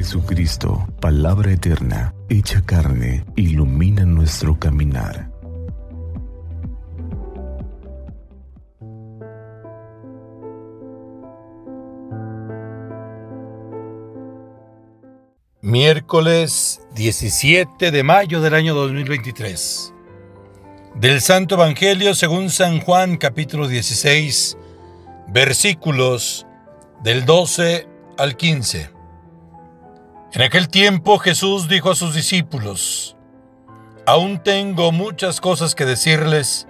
Jesucristo, palabra eterna, hecha carne, ilumina nuestro caminar. Miércoles 17 de mayo del año 2023. Del Santo Evangelio según San Juan capítulo 16, versículos del 12 al 15. En aquel tiempo Jesús dijo a sus discípulos, Aún tengo muchas cosas que decirles,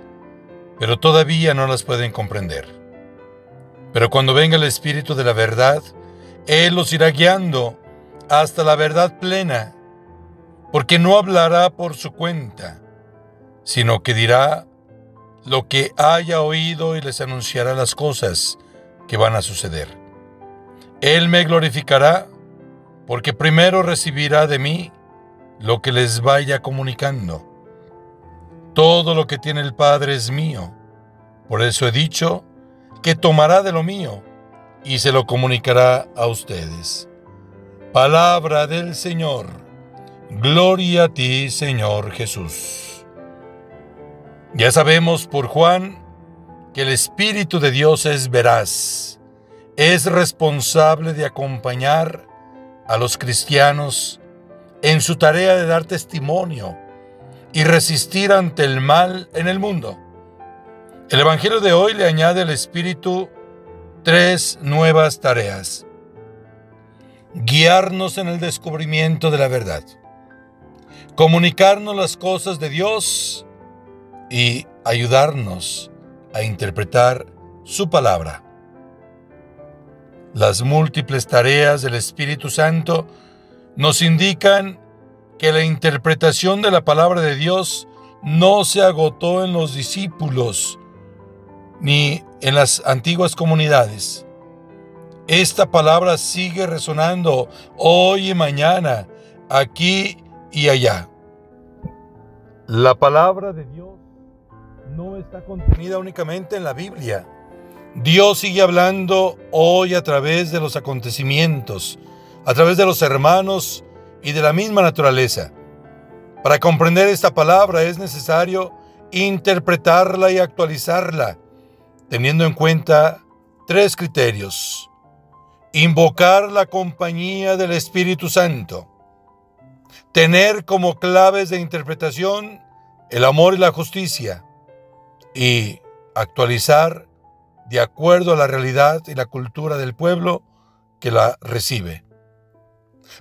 pero todavía no las pueden comprender. Pero cuando venga el Espíritu de la verdad, Él los irá guiando hasta la verdad plena, porque no hablará por su cuenta, sino que dirá lo que haya oído y les anunciará las cosas que van a suceder. Él me glorificará porque primero recibirá de mí lo que les vaya comunicando. Todo lo que tiene el Padre es mío. Por eso he dicho que tomará de lo mío y se lo comunicará a ustedes. Palabra del Señor. Gloria a ti, Señor Jesús. Ya sabemos por Juan que el Espíritu de Dios es veraz, es responsable de acompañar a los cristianos en su tarea de dar testimonio y resistir ante el mal en el mundo. El Evangelio de hoy le añade al Espíritu tres nuevas tareas. Guiarnos en el descubrimiento de la verdad, comunicarnos las cosas de Dios y ayudarnos a interpretar su palabra. Las múltiples tareas del Espíritu Santo nos indican que la interpretación de la palabra de Dios no se agotó en los discípulos ni en las antiguas comunidades. Esta palabra sigue resonando hoy y mañana, aquí y allá. La palabra de Dios no está contenida únicamente en la Biblia Dios sigue hablando hoy a través de los acontecimientos, a través de los hermanos y de la misma naturaleza. Para comprender esta palabra es necesario interpretarla y actualizarla, teniendo en cuenta tres criterios. Invocar la compañía del Espíritu Santo. Tener como claves de interpretación el amor y la justicia. Y actualizar de acuerdo a la realidad y la cultura del pueblo que la recibe.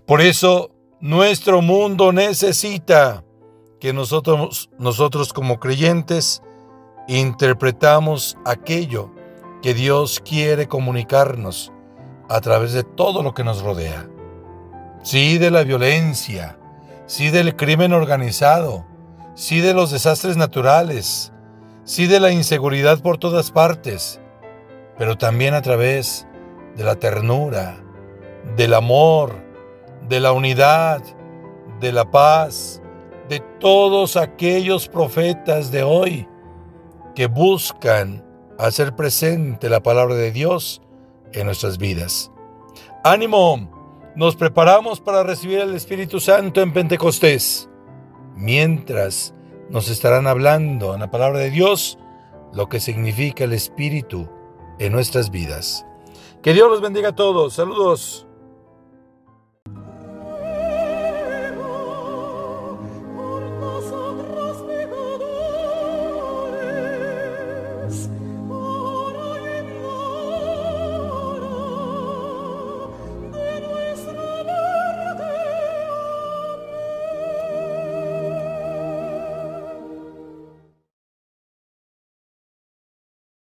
Por eso, nuestro mundo necesita que nosotros, nosotros como creyentes interpretamos aquello que Dios quiere comunicarnos a través de todo lo que nos rodea. Sí de la violencia, sí del crimen organizado, sí de los desastres naturales, sí de la inseguridad por todas partes, pero también a través de la ternura, del amor, de la unidad, de la paz, de todos aquellos profetas de hoy que buscan hacer presente la palabra de Dios en nuestras vidas. Ánimo, nos preparamos para recibir el Espíritu Santo en Pentecostés, mientras nos estarán hablando en la palabra de Dios lo que significa el Espíritu en nuestras vidas. Que Dios los bendiga a todos. Saludos.